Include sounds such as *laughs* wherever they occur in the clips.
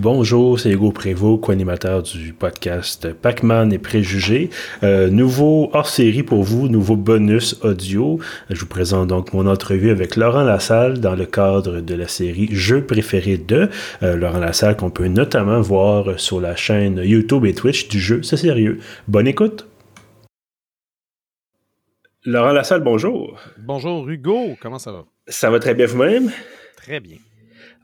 Bonjour, c'est Hugo Prévost, co-animateur du podcast Pac-Man et Préjugés. Euh, nouveau hors-série pour vous, nouveau bonus audio. Je vous présente donc mon entrevue avec Laurent Lassalle dans le cadre de la série Jeux préférés de euh, Laurent Lassalle qu'on peut notamment voir sur la chaîne YouTube et Twitch du jeu C'est sérieux. Bonne écoute! Laurent Lassalle, bonjour. Bonjour Hugo, comment ça va? Ça va très bien vous-même? Très bien.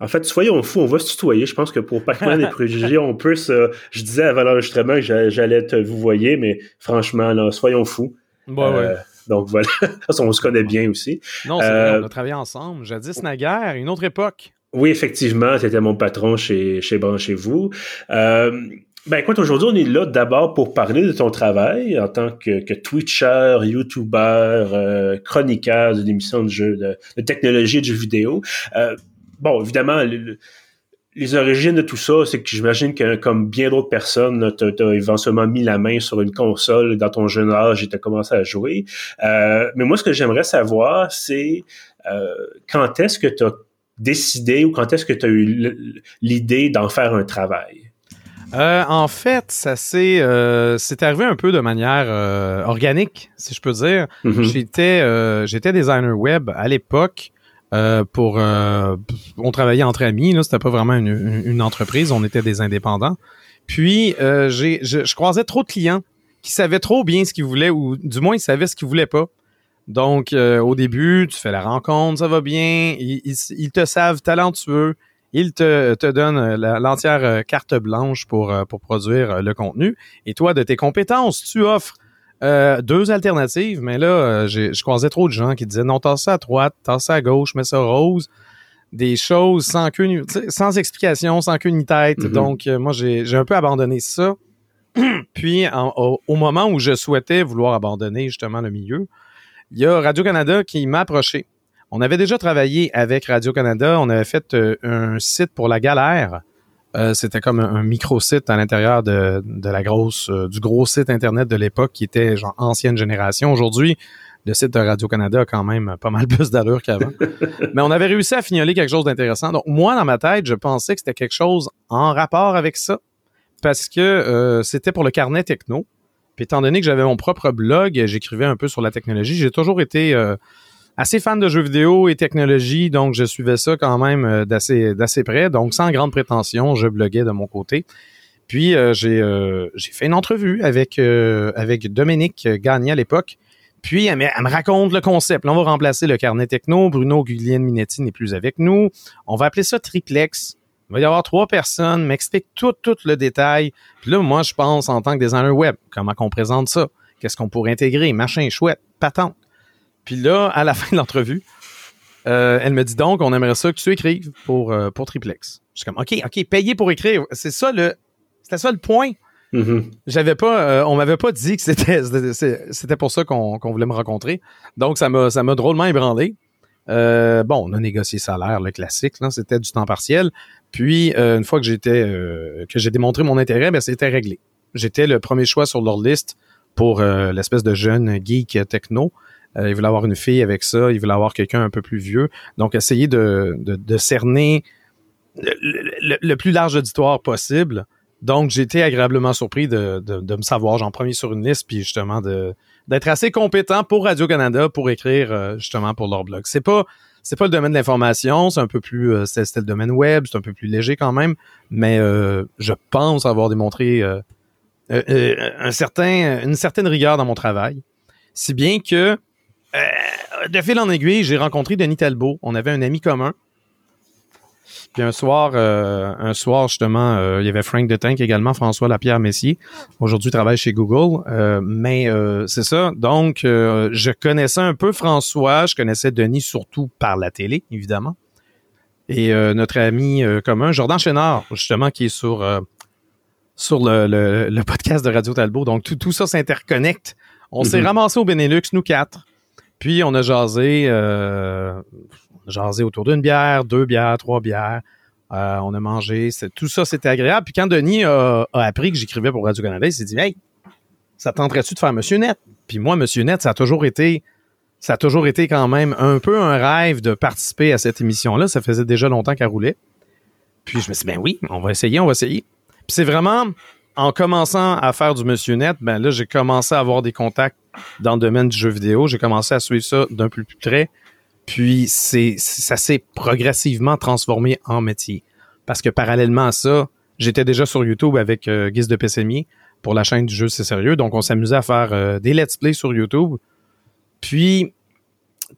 En fait, soyons fous, on va se tutoyer. Je pense que pour Pac-Man *laughs* et préjugés, on peut se... Je disais avant l'enregistrement que j'allais te vous voyez, mais franchement, là, soyons fous. Euh, donc voilà, *laughs* on se connaît bien aussi. Non, c'est vrai, euh, on a travaillé ensemble. Jadis naguère, une autre époque. Oui, effectivement, c'était mon patron chez, chez Branchez-vous. Euh, ben écoute, aujourd'hui, on est là d'abord pour parler de ton travail en tant que, que Twitcher, YouTuber, euh, chroniqueur d'une émission de jeux, de, technologie et de jeux vidéo. Euh, bon, évidemment, les origines de tout ça, c'est que j'imagine que comme bien d'autres personnes, tu as, éventuellement mis la main sur une console dans ton jeune âge et tu as commencé à jouer. Euh, mais moi, ce que j'aimerais savoir, c'est euh, quand est-ce que tu as décidé ou quand est-ce que tu as eu l'idée d'en faire un travail? Euh, en fait, ça s'est euh, c'est arrivé un peu de manière euh, organique, si je peux dire. J'étais euh, j'étais designer web à l'époque. Pour on travaillait entre amis là c'était pas vraiment une, entreprise on était des indépendants puis j'ai je, je, croisais trop de clients qui savaient trop bien ce qu'ils voulaient ou du moins ils savaient ce qu'ils voulaient pas donc au début tu fais la rencontre ça va bien ils, ils te savent talentueux il te, te donne euh, l'entière euh, carte blanche pour, euh, pour produire le contenu. Et toi, de tes compétences, tu offres deux alternatives. Mais là, je croisais trop de gens qui disaient non, tasse ça à droite, tasse ça à gauche, mets ça rose. Des choses sans queue, sans explication, sans queue ni tête. Mm-hmm. Donc, moi, j'ai un peu abandonné ça. *clears throat* Puis, au, au, moment où je souhaitais vouloir abandonner justement le milieu, il y a Radio-Canada qui m'a approché on avait déjà travaillé avec Radio-Canada. On avait fait euh, un site pour la galère. Euh, c'était comme un, micro-site à l'intérieur de, la grosse, euh, du gros site Internet de l'époque qui était genre ancienne génération. Aujourd'hui, le site de Radio-Canada a quand même pas mal *laughs* plus d'allure qu'avant. *laughs* Mais on avait réussi à fignoler quelque chose d'intéressant. Donc, moi, dans ma tête, je pensais que c'était quelque chose en rapport avec ça parce que c'était pour le carnet techno. Puis étant donné que j'avais mon propre blog, j'écrivais un peu sur la technologie, j'ai toujours été assez fan de jeux vidéo et technologie, donc je suivais ça quand même euh, d'assez d'assez près. Donc sans grande prétention, je bloguais de mon côté. Puis euh, j'ai euh, j'ai fait une entrevue avec avec Dominique Gagné à l'époque. Puis elle me, raconte le concept. Là, on va remplacer le carnet techno. Bruno Guglielminetti Minetti n'est plus avec nous. On va appeler ça triplex. Il va y avoir trois personnes, m'explique tout, tout le détail. Puis là, moi, je pense en tant que designer web, comment qu'on présente ça? Qu'est-ce qu'on pourrait intégrer? Machin chouette, patente. Puis là, à la *laughs* fin de l'entrevue, euh, elle me dit donc, on aimerait ça que tu écrives pour, euh, pour Triplex. Je suis comme, OK, OK, payer pour écrire. C'est ça le, c'était ça le point. Mm-hmm. J'avais pas, euh, on m'avait pas dit que c'était, *laughs* c'était pour ça qu'on, voulait me rencontrer. Donc, ça m'a, ça m'a drôlement ébranlé. bon, on a négocié salaire, le classique, là, c'était du temps partiel. Puis, une fois que j'étais, que j'ai démontré mon intérêt, ben, c'était réglé. J'étais le premier choix sur leur liste pour l'espèce de jeune geek techno. Euh, il voulait avoir une fille avec ça. Il voulait avoir quelqu'un un peu plus vieux. Donc, essayer de, de, cerner le, plus large auditoire possible. Donc, j'ai été agréablement surpris de, de, me savoir, j'en premier sur une liste, puis justement de d'être assez compétent pour Radio-Canada pour écrire euh, justement pour leur blog. C'est pas c'est pas le domaine de l'information, c'est un peu plus euh, c'était le domaine web, c'est un peu plus léger quand même, mais je pense avoir démontré un certain une certaine rigueur dans mon travail, si bien que euh, de fil en aiguille, j'ai rencontré Denis Talbot. On avait un ami commun. Puis un soir, euh, un soir justement, euh, il y avait Frank de Tank également, François Lapierre Messier. Aujourd'hui, il travaille chez Google. mais c'est ça. Donc, je connaissais un peu François. Je connaissais Denis surtout par la télé, évidemment. Et notre ami commun, Jordan Chénard, justement, qui est sur sur le, podcast de Radio Talbot. Donc, tout, tout ça s'interconnecte. On s'est mm-hmm. ramassé au Benelux, nous quatre. Puis on a jasé, euh, jasé autour d'une bière, deux bières, trois bières. Euh, on a mangé. Tout ça, c'était agréable. Puis quand Denis a, appris que j'écrivais pour Radio-Canada, il s'est dit Hey, ça tenterait-tu de faire Monsieur Net? Puis moi, Monsieur Net, ça a toujours été. Ça a toujours été quand même un peu un rêve de participer à cette émission-là. Ça faisait déjà longtemps qu'elle roulait. Puis je me suis dit, ben oui, on va essayer, on va essayer. Puis c'est vraiment en commençant à faire du Monsieur Net, ben là, j'ai commencé à avoir des contacts dans le domaine du jeu vidéo. J'ai commencé à suivre ça d'un peu plus près. Puis c'est, ça s'est progressivement transformé en métier. Parce que parallèlement à ça, j'étais déjà sur YouTube avec euh, Guise de Pessemier pour la chaîne du jeu C'est sérieux. Donc on s'amusait à faire euh, des let's play sur YouTube. Puis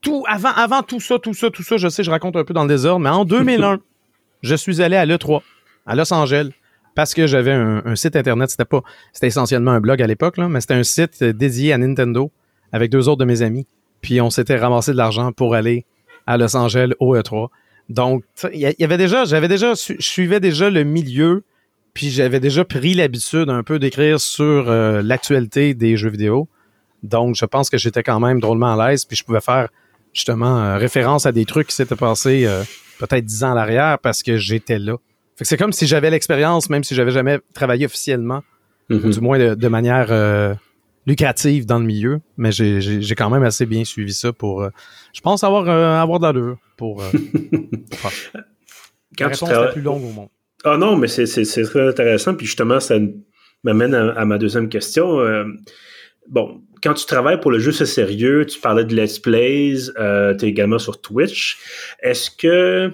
tout avant avant tout ça, tout ça, tout ça, je sais, je raconte un peu dans le désordre, mais en 2001, *laughs* je suis allé à l'E3 à Los Angeles parce que j'avais un, site internet, c'était pas c'était essentiellement un blog à l'époque mais c'était un site dédié à Nintendo avec deux autres de mes amis. Puis on s'était ramassé de l'argent pour aller à Los Angeles au E3. Donc il y, avait déjà j'avais déjà je suivais déjà le milieu puis j'avais déjà pris l'habitude un peu d'écrire sur euh, l'actualité des jeux vidéo. Donc je pense que j'étais quand même drôlement à l'aise puis je pouvais faire justement euh, référence à des trucs qui s'étaient passés euh, peut-être dix ans à l'arrière parce que j'étais là. Fait que c'est comme si j'avais l'expérience, même si j'avais jamais travaillé officiellement, mm-hmm. du moins de, manière euh, lucrative dans le milieu. Mais j'ai quand même assez bien suivi ça pour, euh, je pense avoir euh, avoir d'allure pour. *laughs* pour Quand tu la plus longue au monde. Ah non, mais c'est très intéressant. Puis justement, ça m'amène à, ma deuxième question. bon, quand tu travailles pour le jeu c'est sérieux, tu parlais de let's plays, tu es également sur Twitch. Est-ce que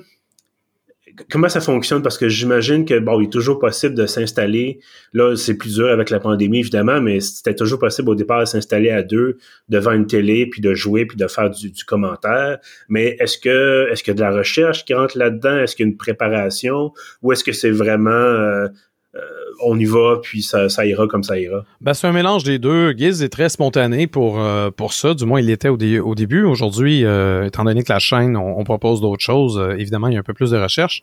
comment ça fonctionne? Parce que j'imagine que bon, il est toujours possible de s'installer. Là, c'est plus dur avec la pandémie, évidemment, mais c'était toujours possible au départ de s'installer à deux devant une télé, puis de jouer, puis de faire du, commentaire. Mais est-ce que est-ce a de la recherche qui rentre là-dedans? Est-ce qu'il y a une préparation? Ou est-ce que c'est vraiment euh, euh, on y va, puis ça, ira comme ça ira. Ben, c'est un mélange des deux. Giz est très spontané pour, euh, pour ça. Du moins, il l'était au, au, début. Aujourd'hui, euh, étant donné que la chaîne, on, propose d'autres choses, évidemment, il y a un peu plus de recherche.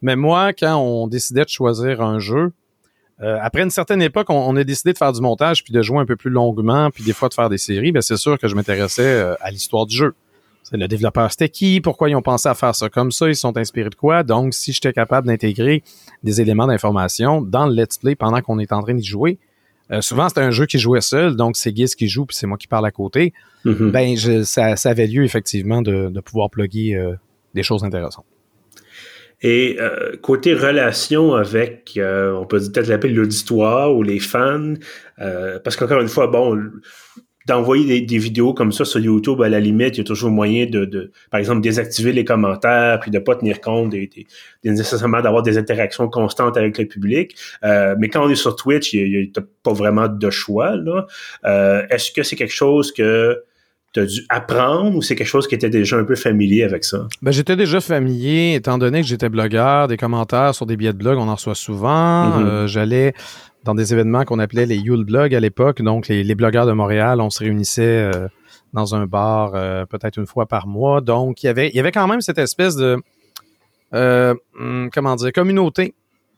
Mais moi, quand on décidait de choisir un jeu, après une certaine époque, on, a décidé de faire du montage, puis de jouer un peu plus longuement, puis des fois de faire des séries. Ben, c'est sûr que je m'intéressais à l'histoire du jeu le développeur c'était qui, pourquoi ils ont pensé à faire ça comme ça, ils sont inspirés de quoi? Donc, si j'étais capable d'intégrer des éléments d'information dans le let's play pendant qu'on est en train d'y jouer, euh, souvent c'est un jeu qui jouait seul, donc c'est Giz qui joue puis c'est moi qui parle à côté. Mm-hmm. Ben, je, ça, ça, avait lieu effectivement de, de pouvoir plugger euh, des choses intéressantes. Et euh, côté relation avec, on peut peut-être l'appeler l'auditoire ou les fans, parce qu'encore une fois, bon, d'envoyer des, vidéos comme ça sur YouTube, à la limite, il y a toujours moyen de, par exemple, désactiver les commentaires, puis de pas tenir compte des, nécessairement d'avoir des interactions constantes avec le public. Euh, mais quand on est sur Twitch, il n'y a, pas vraiment de choix. Là. Euh, est-ce que c'est quelque chose que tu as dû apprendre ou c'est quelque chose qui était déjà un peu familier avec ça? Ben, j'étais déjà familier, étant donné que j'étais blogueur, des commentaires sur des billets de blog, on en reçoit souvent. Mm-hmm. Euh, j'allais dans des événements qu'on appelait les Yule Blog à l'époque. Donc, les, blogueurs de Montréal, on se réunissait euh, dans un bar euh, peut-être une fois par mois. Donc, il y avait, il y avait quand même cette espèce de, hmm, comment dire, communauté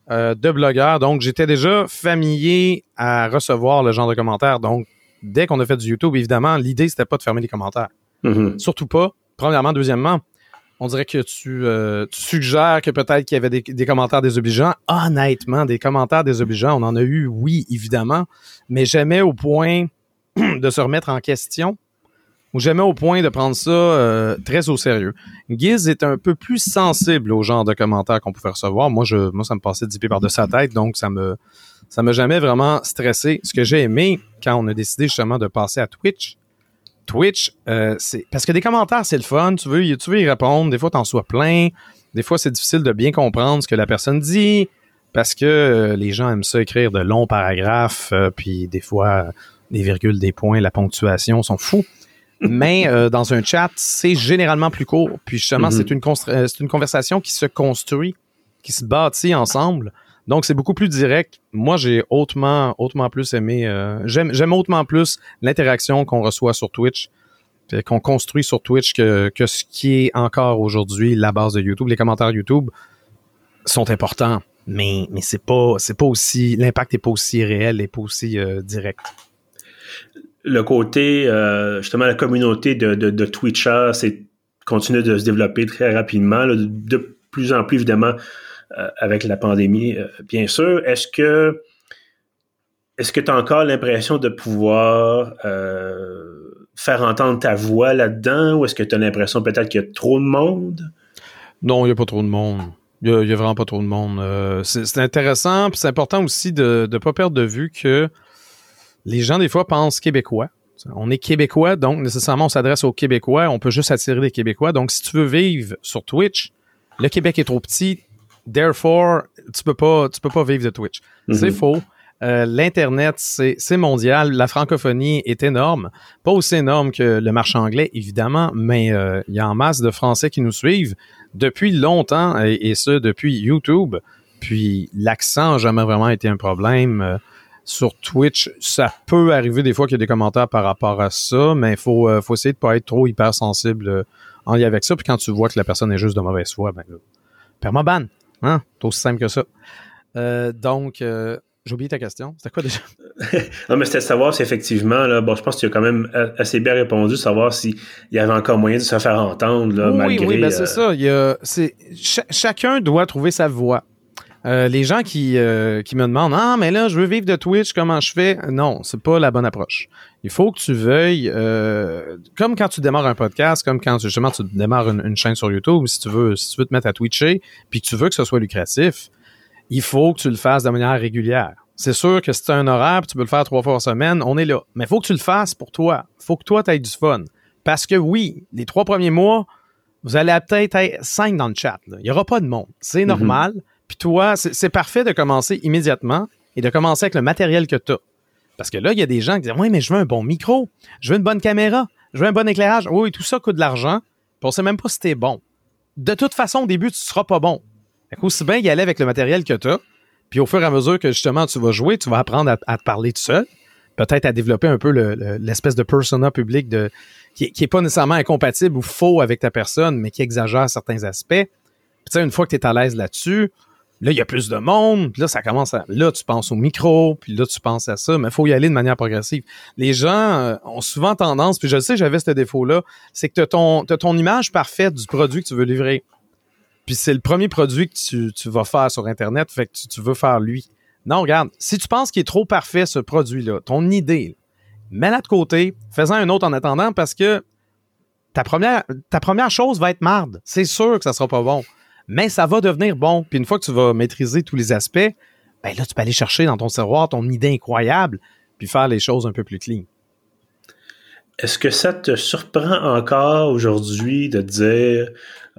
de blogueurs. Donc, j'étais déjà familier à recevoir le genre de commentaires. Donc, dès qu'on a fait du YouTube, évidemment, l'idée, c'était pas de fermer les commentaires. Mm-hmm. Surtout pas. Premièrement. Deuxièmement, on dirait que euh, tu, suggères que peut-être qu'il y avait des, commentaires désobligeants. Honnêtement, des commentaires désobligeants, on en a eu, oui, évidemment, mais jamais au point *clears throat* de se remettre en question ou jamais au point de prendre ça euh, très au sérieux. Giz est un peu plus sensible au genre de commentaires qu'on pouvait recevoir. Moi, je, moi, ça me passait dix pieds par de sa tête, donc ça me, ça m'a jamais vraiment stressé. Ce que j'ai aimé quand on a décidé justement de passer à Twitch, Twitch, euh, c'est parce que des commentaires, c'est le fun. Tu veux, tu veux y répondre. Des fois, t'en sois plein. Des fois, c'est difficile de bien comprendre ce que la personne dit parce que euh, les gens aiment ça écrire de longs paragraphes. Euh, puis des fois, des virgules, des points, la ponctuation sont fous. Mais dans un chat, c'est généralement plus court. Puis justement, mm-hmm. c'est une, c'est une conversation qui se construit, qui se bâtit ensemble. Donc, c'est beaucoup plus direct. Moi, j'ai hautement, hautement plus aimé, euh, j'aime hautement plus l'interaction qu'on reçoit sur Twitch, qu'on construit sur Twitch que, que ce qui est encore aujourd'hui la base de YouTube. Les commentaires YouTube sont importants, mais, mais c'est pas, c'est pas aussi, l'impact est pas aussi réel et pas aussi euh, direct. Le côté, euh, justement, la communauté de, de, de Twitchers, continue de se développer très rapidement, de plus en plus, évidemment, avec la pandémie, euh, bien sûr. Est-ce que est-ce que tu as encore l'impression de pouvoir euh, faire entendre ta voix là-dedans ou est-ce que tu as l'impression peut-être qu'il y a trop de monde? Non, il n'y a pas trop de monde. Il y, a, vraiment pas trop de monde. Euh, c'est intéressant, puis c'est important aussi de ne pas perdre de vue que les gens, des fois, pensent québécois. On est québécois, donc nécessairement, on s'adresse aux Québécois. On peut juste attirer des Québécois. Donc, si tu veux vivre sur Twitch, le Québec est trop petit. Therefore, tu peux pas, tu peux pas vivre de Twitch. Mm-hmm. C'est faux. Euh, L'Internet, c'est mondial. La francophonie est énorme. Pas aussi énorme que le marché anglais, évidemment, mais euh, il y a en masse de Français qui nous suivent depuis longtemps, et, et ce, depuis YouTube. Puis l'accent n'a jamais vraiment été un problème. Euh, sur Twitch, ça peut arriver des fois qu'il y a des commentaires par rapport à ça, mais il faut, faut essayer de pas être trop hypersensible en lien avec ça. Puis quand tu vois que la personne est juste de mauvaise foi, ben perds-moi ban. Hein? C'est aussi simple que ça. donc, j'ai oublié ta question. C'était quoi déjà? *laughs* non, mais c'était de savoir si effectivement, là, bon, je pense que tu as quand même assez bien répondu, savoir s'il y avait encore moyen de se faire entendre, là, oui, malgré. Oui, ben c'est ça. Il y a, c'est, chacun doit trouver sa voix. Euh, les gens qui, euh, qui me demandent Ah, mais là, je veux vivre de Twitch, comment je fais? Non, c'est pas la bonne approche. Il faut que tu veuilles, euh, comme quand tu démarres un podcast, comme quand justement tu démarres une, une, chaîne sur YouTube, si tu veux, si tu veux te mettre à Twitcher, puis que tu veux que ce soit lucratif, il faut que tu le fasses de manière régulière. C'est sûr que si tu as un horaire, tu peux le faire trois fois par semaine, on est là. Mais il faut que tu le fasses pour toi. Il faut que toi, tu aies du fun. Parce que oui, les trois premiers mois, vous allez peut-être être cinq dans le chat. Il n'y aura pas de monde. C'est mhm. normal. Puis toi, c'est parfait de commencer immédiatement et de commencer avec le matériel que tu as. Parce que là, il y a des gens qui disent Oui, mais je veux un bon micro, je veux une bonne caméra, je veux un bon éclairage. Oui, tout ça coûte de l'argent. Puis on sait même pas si t'es bon. De toute façon, au début, tu seras pas bon. Fait aussi bien y aller avec le matériel que tu as. Puis au fur et à mesure que justement tu vas jouer, tu vas apprendre à, te parler tout seul. Peut-être à développer un peu l'espèce de persona public qui, qui est pas nécessairement incompatible ou faux avec ta personne, mais qui exagère certains aspects. Puis une fois que tu es à l'aise là-dessus, là, il y a plus de monde, puis là, ça commence à. Là, tu penses au micro, puis là, tu penses à ça, mais il faut y aller de manière progressive. Les gens euh, ont souvent tendance, puis je sais, j'avais ce défaut-là, c'est que tu as ton image parfaite du produit que tu veux livrer. Puis c'est le premier produit que tu, vas faire sur Internet, fait que tu, veux faire lui. Non, regarde, si tu penses qu'il est trop parfait, ce produit-là, ton idée, mets-la de côté, fais-en un autre en attendant parce que ta première, ta première chose va être marde. C'est sûr que ça sera pas bon. Mais ça va devenir bon. Puis une fois que tu vas maîtriser tous les aspects, ben là, tu peux aller chercher dans ton tiroir ton idée incroyable, puis faire les choses un peu plus clean. Est-ce que ça te surprend encore aujourd'hui de dire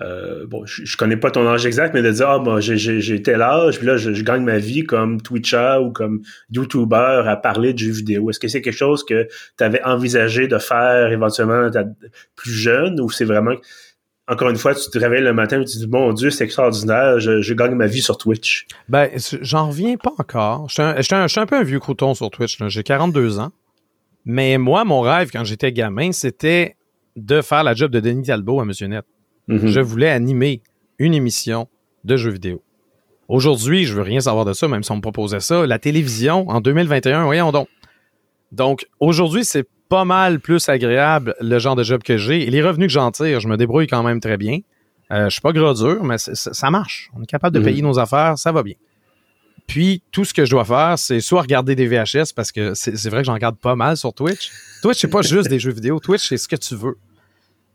euh, bon, je, je, connais pas ton âge exact, mais de dire, ah, moi, j'ai tel âge, puis là, je, gagne ma vie comme Twitcher ou comme YouTuber à parler de jeux vidéo. Est-ce que c'est quelque chose que tu avais envisagé de faire éventuellement plus jeune ou c'est vraiment, encore une fois, tu te réveilles le matin et tu te dis, mon Dieu, c'est extraordinaire, je, gagne ma vie sur Twitch? Ben, j'en reviens pas encore. Je suis un, un, peu un vieux crouton sur Twitch. J'ai 42 ans. Mais moi, mon rêve quand j'étais gamin, c'était de faire la job de Denis Talbot à Monsieur Net. Mhm. Je voulais animer une émission de jeux vidéo. Aujourd'hui, je veux rien savoir de ça, même si on me proposait ça. La télévision, en 2021, voyons donc. Donc, aujourd'hui, c'est pas mal plus agréable le genre de job que j'ai. Et les revenus que j'en tire, je me débrouille quand même très bien. Euh, je suis pas gros dur, mais ça marche. On est capable de mhm. payer nos affaires, ça va bien. Puis, tout ce que je dois faire, c'est soit regarder des VHS, parce que c'est vrai que j'en regarde pas mal sur Twitch. Twitch, c'est pas *laughs* juste des jeux vidéo. Twitch, c'est ce que tu veux.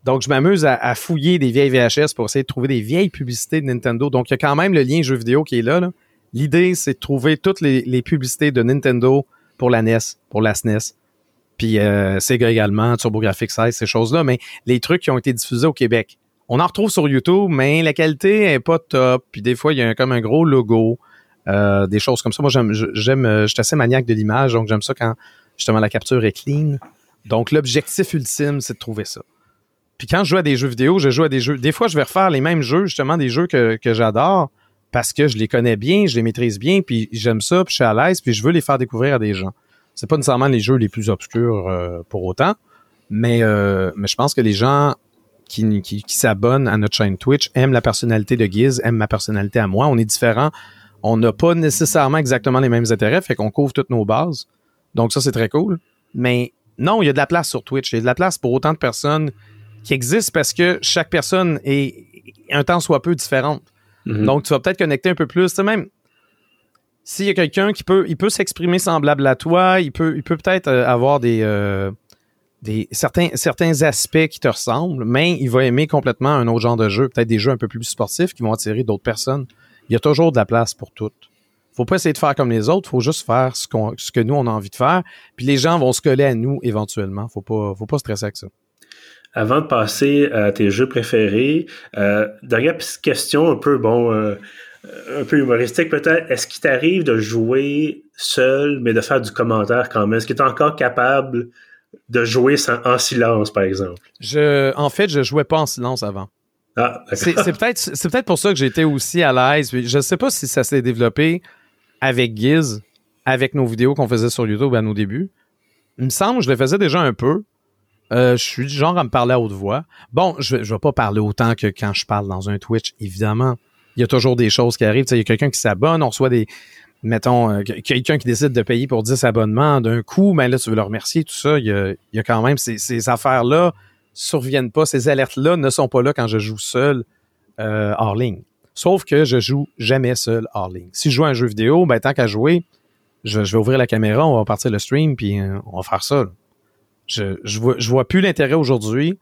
Donc, je m'amuse à, fouiller des vieilles VHS pour essayer de trouver des vieilles publicités de Nintendo. Donc, il y a quand même le lien jeu vidéo qui est là. L'idée, c'est de trouver toutes les, publicités de Nintendo pour la NES, pour la SNES. Puis euh, Sega également, TurboGrafx 16, ces choses-là. Mais les trucs qui ont été diffusés au Québec. On en retrouve sur YouTube, mais la qualité est pas top. Puis des fois, il y a comme un gros logo. Euh, des choses comme ça. Moi, j'aime, j'aime, je suis assez maniaque de l'image, donc j'aime ça quand justement la capture est clean. Donc, l'objectif ultime, c'est de trouver ça. Puis quand je joue à des jeux vidéo, je joue à des jeux. Des fois, je vais refaire les mêmes jeux, justement, des jeux que, que j'adore parce que je les connais bien, je les maîtrise bien, puis j'aime ça, puis je suis à l'aise, puis je veux les faire découvrir à des gens. C'est pas nécessairement les jeux les plus obscurs euh, pour autant, mais, euh, mais je pense que les gens qui, qui, qui s'abonnent à notre chaîne Twitch aiment la personnalité de Giz, aiment ma personnalité à moi. On est différents. On n'a pas nécessairement exactement les mêmes intérêts, fait qu'on couvre toutes nos bases. Donc ça, c'est très cool. Mais non, il y a de la place sur Twitch. Il y a de la place pour autant de personnes qui existe parce que chaque personne est un temps soit peu différente. Mhm. Donc, tu vas peut-être connecter un peu plus. Tu sais, même s'il y a quelqu'un qui peut, il peut s'exprimer semblable à toi, il peut, il peut peut-être euh, avoir des, euh, des certains certains aspects qui te ressemblent, mais il va aimer complètement un autre genre de jeu, peut-être des jeux un peu plus sportifs qui vont attirer d'autres personnes. Il y a toujours de la place pour toutes. Faut pas essayer de faire comme les autres, faut juste faire ce, qu'on, ce que nous on a envie de faire, puis les gens vont se coller à nous éventuellement. Faut pas faut pas stresser avec ça. Avant de passer à tes jeux préférés, euh, dernière question un peu bon euh, un peu humoristique peut-être. Est-ce qu'il t'arrive de jouer seul, mais de faire du commentaire quand même? Est-ce que tu es encore capable de jouer en silence, par exemple? Je, en fait, je jouais pas en silence avant. Ah, c'est, peut-être, c'est peut-être pour ça que j'étais aussi à l'aise. Je ne sais pas si ça s'est développé avec Giz, avec nos vidéos qu'on faisait sur YouTube à nos débuts. Il me semble que je le faisais déjà un peu. Euh, je suis du genre à me parler à haute voix. Bon, je ne vais pas parler autant que quand je parle dans un Twitch, évidemment. Il y a toujours des choses qui arrivent. il y a quelqu'un qui s'abonne, on reçoit des, mettons, euh, quelqu'un qui décide de payer pour 10 abonnements d'un coup, mais là, tu veux le remercier, tout ça. Il y a, quand même ces, affaires-là surviennent pas, ces alertes-là ne sont pas là quand je joue seul euh, hors ligne. Sauf que je joue jamais seul hors ligne. Si je joue à un jeu vidéo, ben tant qu'à jouer, je, vais ouvrir la caméra, on va partir le stream, puis euh, on va faire ça. Je, je vois plus l'intérêt aujourd'hui.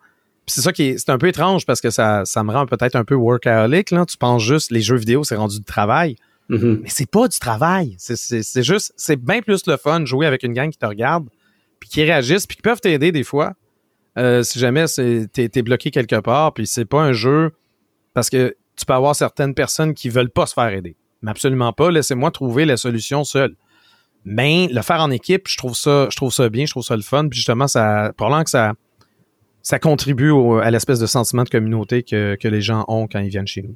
C'est ça qui est, c'est un peu étrange parce que ça, ça me rend peut-être un peu workaholic. Là. Tu penses juste les jeux vidéo, c'est rendu du travail. Mm-hmm. Mais c'est pas du travail. C'est juste, c'est bien plus le fun de jouer avec une gang qui te regarde, puis qui réagissent, puis qui peuvent t'aider des fois. Euh, si jamais t'es es bloqué quelque part, puis c'est pas un jeu parce que tu peux avoir certaines personnes qui veulent pas se faire aider. Mais absolument pas. Laissez-moi trouver la solution seule. Mais le faire en équipe, je trouve ça, je trouve ça bien, je trouve ça le fun. Puis justement, ça, probablement que ça, ça contribue à l'espèce de sentiment de communauté que, que les gens ont quand ils viennent chez nous.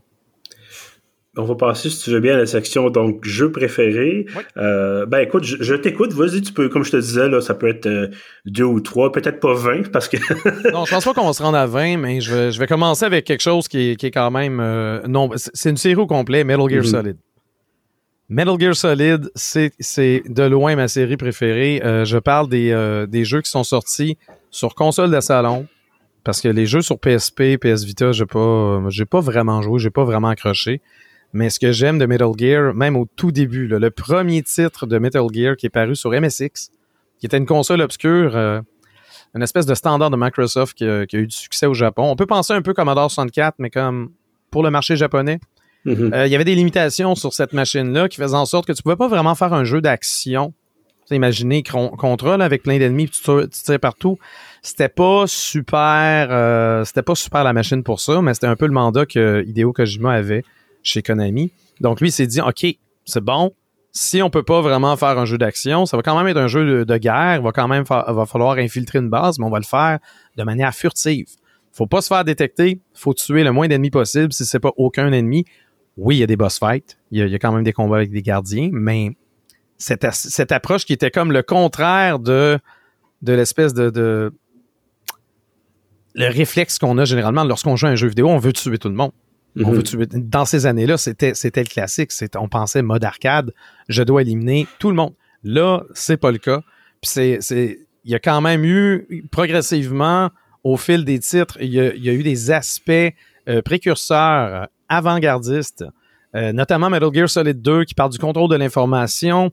On va passer, si tu veux bien, à la section donc jeux préférés. Euh, ben écoute, je, t'écoute, vas-y, tu peux, comme je te disais, là, ça peut être euh, deux ou trois, peut-être pas vingt, parce que. *laughs* non, je pense pas qu'on va se rendre à 20, mais je vais, je vais commencer avec quelque chose qui est, qui est quand même. Euh, non, c'est une série au complet, Metal Gear mhm. Solid. Metal Gear Solid, c'est de loin ma série préférée. je parle des, des jeux qui sont sortis sur console de salon. Parce que les jeux sur PSP, PS Vita, j'ai pas, j'ai pas vraiment joué, j'ai pas vraiment accroché. Mais ce que j'aime de Metal Gear, même au tout début, le premier titre de Metal Gear qui est paru sur MSX, qui était une console obscure, euh, une espèce de standard de Microsoft qui a, eu du succès au Japon. On peut penser un peu comme Commodore 64, mais comme pour le marché japonais. Mm-hmm. Euh, il y avait des limitations sur cette machine-là qui faisaient en sorte que tu pouvais pas vraiment faire un jeu d'action. Imaginez contrôle avec plein d'ennemis, tu, tu tires partout. C'était pas super, euh, c'était pas super la machine pour ça, mais c'était un peu le mandat que Hideo Kojima avait chez Konami. Donc lui, il s'est dit, OK, c'est bon. Si on peut pas vraiment faire un jeu d'action, ça va quand même être un jeu de, guerre. Il va quand même va falloir infiltrer une base, mais on va le faire de manière furtive. Faut pas se faire détecter. Faut tuer le moins d'ennemis possible si c'est pas aucun ennemi. Oui, il y a des boss fights. Il y, a, quand même des combats avec des gardiens, mais cette, cette approche qui était comme le contraire de, de l'espèce de, de le réflexe qu'on a généralement lorsqu'on joue à un jeu vidéo, on veut tuer tout le monde. Mhm. dans ces années-là, c'était, c'était le classique. on pensait mode arcade, je dois éliminer tout le monde. Là, c'est pas le cas. Puis c'est, c'est, il y a quand même eu progressivement, au fil des titres, il y a, il y a eu des aspects euh, précurseurs, avant-gardistes, euh, notamment Metal Gear Solid 2 qui parle du contrôle de l'information, euh,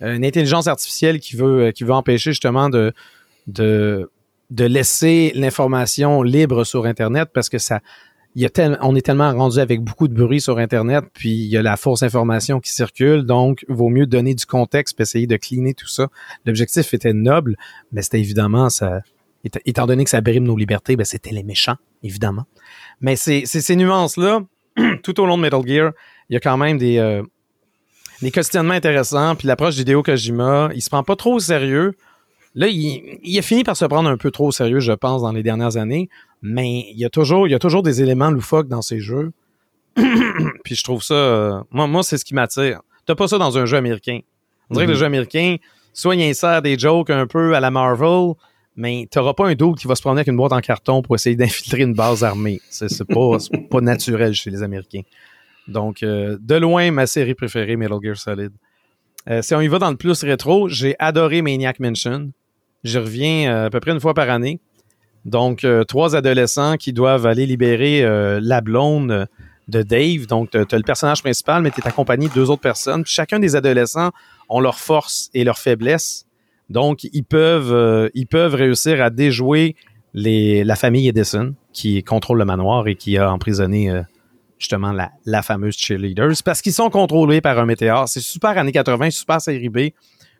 une intelligence artificielle qui veut, qui veut empêcher justement de, de, de laisser l'information libre sur Internet parce que ça, il y a on est tellement rendu avec beaucoup de bruit sur Internet, puis il y a la fausse information qui circule, donc vaut mieux donner du contexte et essayer de cleaner tout ça. L'objectif était noble, mais c'était évidemment ça. Étant donné que ça brime nos libertés, ben c'était les méchants, évidemment. Mais c'est ces nuances-là, *clears throat* tout au long de Metal Gear, il y a quand même des, euh, des questionnements intéressants. Puis l'approche vidéo Kojima, il se prend pas trop au sérieux. Là, il, il, a fini par se prendre un peu trop au sérieux, je pense, dans les dernières années mais il y a toujours, il y a toujours des éléments loufoques dans ces jeux. *clears throat* Puis je trouve ça, euh, moi, moi c'est ce qui m'attire. T'as pas ça dans un jeu américain. On dirait que le mhm. jeu américain, soit il insère des jokes un peu à la Marvel, mais t'auras pas un doute qui va se promener avec une boîte en carton pour essayer d'infiltrer une base armée. C'est pas, pas naturel chez les Américains. Donc, euh, de loin, ma série préférée, Metal Gear Solid. Euh, si on y va dans le plus rétro, j'ai adoré Maniac Mansion. Je reviens à peu près une fois par année. Donc, euh, trois adolescents qui doivent aller libérer euh, la blonde de Dave. Donc, tu as, le personnage principal, mais tu es accompagné de deux autres personnes. chacun des adolescents ont leurs forces et leurs faiblesses. Donc, ils peuvent, euh, réussir à déjouer la famille Edison qui contrôle le manoir et qui a emprisonné euh, justement la, la fameuse cheerleaders parce qu'ils sont contrôlés par un météore. C'est super années 80, super série B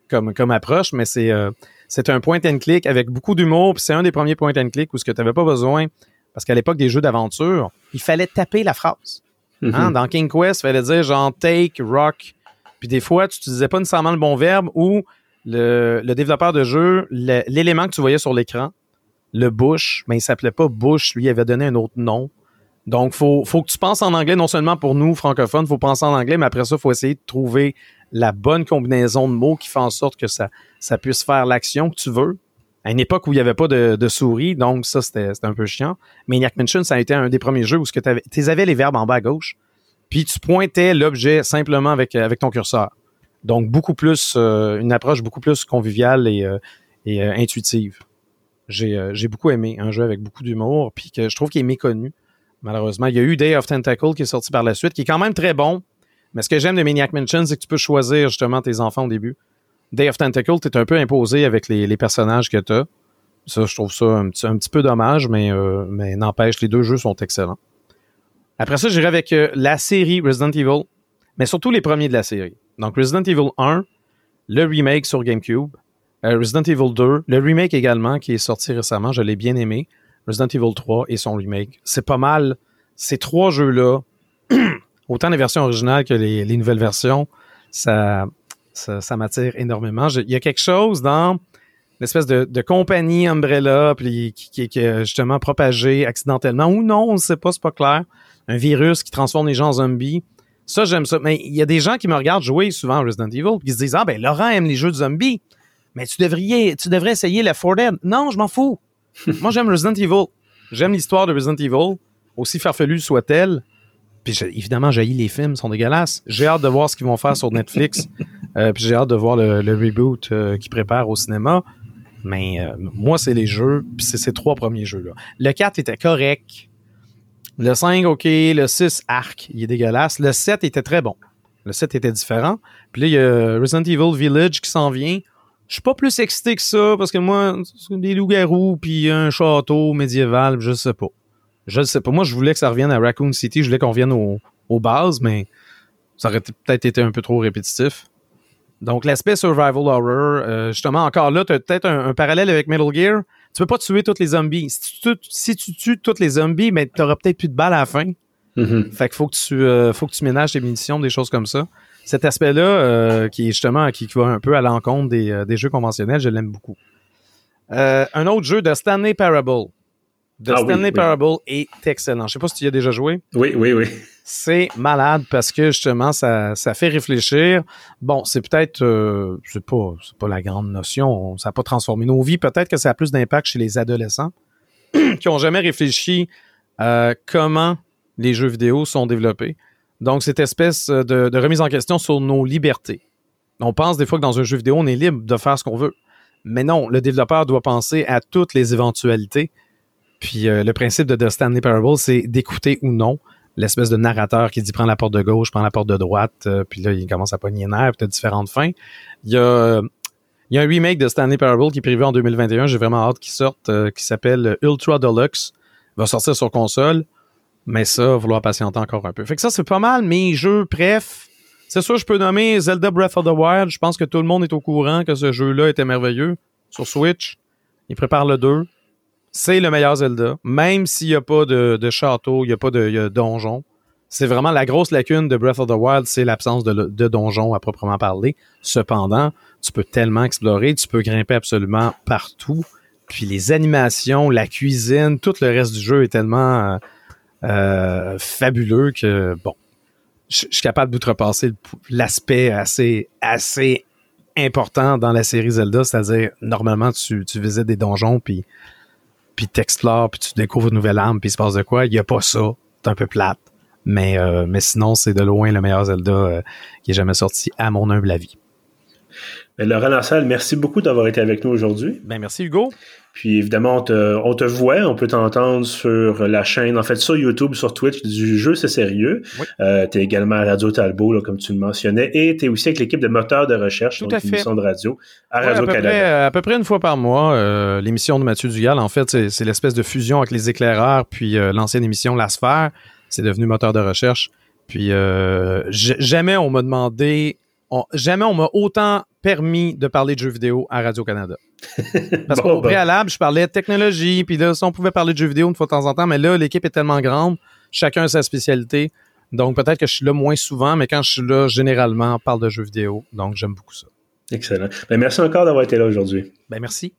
comme, comme approche, mais c'est euh, c'est un point and click avec beaucoup d'humour. Puis c'est un des premiers point and click où ce que tu n'avais pas besoin, parce qu'à l'époque des jeux d'aventure, il fallait taper la phrase. Mm-hmm. Hein, dans King Quest, il fallait dire genre take, rock. Puis des fois, tu n'utilisais pas nécessairement le bon verbe ou le, le développeur de jeu, l'élément que tu voyais sur l'écran, le Bush, mais il s'appelait pas Bush, lui il avait donné un autre nom. Donc, faut, faut que tu penses en anglais, non seulement pour nous, francophones, faut penser en anglais, mais après ça, il faut essayer de trouver la bonne combinaison de mots qui fait en sorte que ça, ça puisse faire l'action que tu veux. À une époque où il n'y avait pas de, souris, donc ça, c'était un peu chiant. Mais Maniac ça a été un des premiers jeux où tu avais, avais les verbes en bas à gauche, puis tu pointais l'objet simplement avec, avec ton curseur. Donc, beaucoup plus, euh, une approche beaucoup plus conviviale et, euh, et euh, intuitive. J'ai beaucoup aimé un jeu avec beaucoup d'humour, puis que je trouve qu'il est méconnu malheureusement. Il y a eu Day of Tentacle qui est sorti par la suite, qui est quand même très bon. Mais ce que j'aime de Maniac Mansion, c'est que tu peux choisir justement tes enfants au début. Day of Tentacle, tu un peu imposé avec les, personnages que tu as. Ça, je trouve ça un petit, peu dommage, mais, euh, mais n'empêche, les deux jeux sont excellents. Après ça, j'irai avec euh, la série Resident Evil, mais surtout les premiers de la série. Donc Resident Evil 1, le remake sur GameCube, euh, Resident Evil 2, le remake également qui est sorti récemment, je l'ai bien aimé. Resident Evil 3 et son remake. C'est pas mal. Ces trois jeux-là, *clears throat* autant les versions originales que les, nouvelles versions, ça, m'attire énormément. Il y a quelque chose dans l'espèce de, compagnie Umbrella puis qui, est justement propagé accidentellement ou non, on ne sait pas, c'est pas clair. Un virus qui transforme les gens en zombies. Ça, j'aime ça. Mais il y a des gens qui me regardent jouer souvent à Resident Evil qui se disent Ah ben Laurent aime les jeux de zombies. Mais tu devrais, essayer la 4 Dead. Non, je m'en fous. Moi, j'aime Resident Evil. J'aime l'histoire de Resident Evil, aussi farfelue soit-elle. Puis évidemment, j'ai les films, sont dégueulasses. J'ai hâte de voir ce qu'ils vont faire sur Netflix. *laughs* euh, puis j'ai hâte de voir le, reboot euh, qu'ils préparent au cinéma. Mais euh, moi, c'est les jeux, puis c'est ces trois premiers jeux-là. Le 4 était correct. Le 5, OK. Le 6, arc, il est dégueulasse. Le 7 était très bon. Le 7 était différent. Puis là, il y a Resident Evil Village qui s'en vient. Je suis pas plus excité que ça parce que moi, des loups-garous puis un château médiéval, je sais pas. Je sais pas. Moi, je voulais que ça revienne à Raccoon City. Je voulais qu'on revienne aux bases, mais ça aurait peut-être été un peu trop répétitif. Donc, l'aspect survival horror, euh, justement, encore là, tu as peut-être un, parallèle avec Metal Gear. Tu peux pas tuer tous les zombies. Si tu, tues tous les zombies, mais tu auras peut-être plus de balles à la fin. Mm-hmm. Fait qu'il faut que tu euh, faut que tu ménages tes munitions, des choses comme ça cet aspect-là, euh, qui est justement qui, va un peu à l'encontre des, euh, des, jeux conventionnels, je l'aime beaucoup. Euh, un autre jeu de Stanley Parable. De ah Stanley Parable est excellent. Je sais pas si tu y as déjà joué. Oui, oui, oui. C'est malade parce que justement, ça, ça fait réfléchir. Bon, c'est peut-être, euh, c'est pas, c'est pas la grande notion. Ça n'a pas transformé nos vies. Peut-être que ça a plus d'impact chez les adolescents *clears throat* qui ont jamais réfléchi à comment les jeux vidéo sont développés. Donc, cette espèce euh, de, remise en question sur nos libertés. On pense des fois que dans un jeu vidéo, on est libre de faire ce qu'on veut. Mais non, le développeur doit penser à toutes les éventualités. Puis euh, le principe de The Stanley Parable, c'est d'écouter ou non l'espèce de narrateur qui dit prends la porte de gauche, prends la porte de droite, euh, puis là, il commence à pogner nerfs, puis as différentes fins. Il y a, il un remake de Stanley Parable qui est prévu en 2021, j'ai vraiment hâte qu'il sorte, qui s'appelle Ultra Deluxe. Il va sortir sur console. Mais ça, vouloir patienter encore un peu. Fait que ça, c'est pas mal mes jeux, bref. C'est sûr, je peux nommer Zelda Breath of the Wild. Je pense que tout le monde est au courant que ce jeu-là était merveilleux. Sur Switch, il prépare le 2. C'est le meilleur Zelda. Même s'il n'y a pas de, château, il n'y a pas de donjon. C'est vraiment la grosse lacune de Breath of the Wild, c'est l'absence de, de donjon à proprement parler. Cependant, tu peux tellement explorer, tu peux grimper absolument partout. Puis les animations, la cuisine, tout le reste du jeu est tellement... Euh, euh, fabuleux que, bon, je suis capable d'outrepasser l'aspect assez, assez important dans la série Zelda, c'est-à-dire, normalement, tu, tu visites des donjons, puis puis t'explores, puis tu découvres une nouvelle arme, puis il se passe de quoi. Il y a pas ça. C'est un peu plate. Mais, euh, mais sinon, c'est de loin le meilleur Zelda euh, qui est jamais sorti, à mon humble avis. Ben, Laurent Lassalle, merci beaucoup d'avoir été avec nous aujourd'hui. Ben, merci Hugo. Puis évidemment, on te, on te voit, on peut t'entendre sur la chaîne, en fait sur YouTube, sur Twitch du jeu C'est sérieux. Euh, tu es également à Radio Talbot, là, comme tu le mentionnais, et tu es aussi avec l'équipe de moteurs de recherche, Tout donc à une fait. émission de radio à Ouais, Radio à peu Canada. Près, à peu près une fois par mois, euh, l'émission de Mathieu Dugal, en fait, c'est, l'espèce de fusion avec les éclaireurs, puis euh, l'ancienne émission La Sphère, c'est devenu moteur de recherche. Puis euh, jamais on m'a demandé, on- jamais on m'a autant permis de parler de jeux vidéo à Radio-Canada. *laughs* Parce Bon, qu'au ben. préalable, je parlais de technologie, puis là, si on pouvait parler de jeux vidéo une fois de temps en temps, mais là, l'équipe est tellement grande, chacun a sa spécialité. Donc peut-être que je suis là moins souvent, mais quand je suis là, généralement, on parle de jeux vidéo. Donc j'aime beaucoup ça. Excellent. Ben, merci encore d'avoir été là aujourd'hui. Ben merci.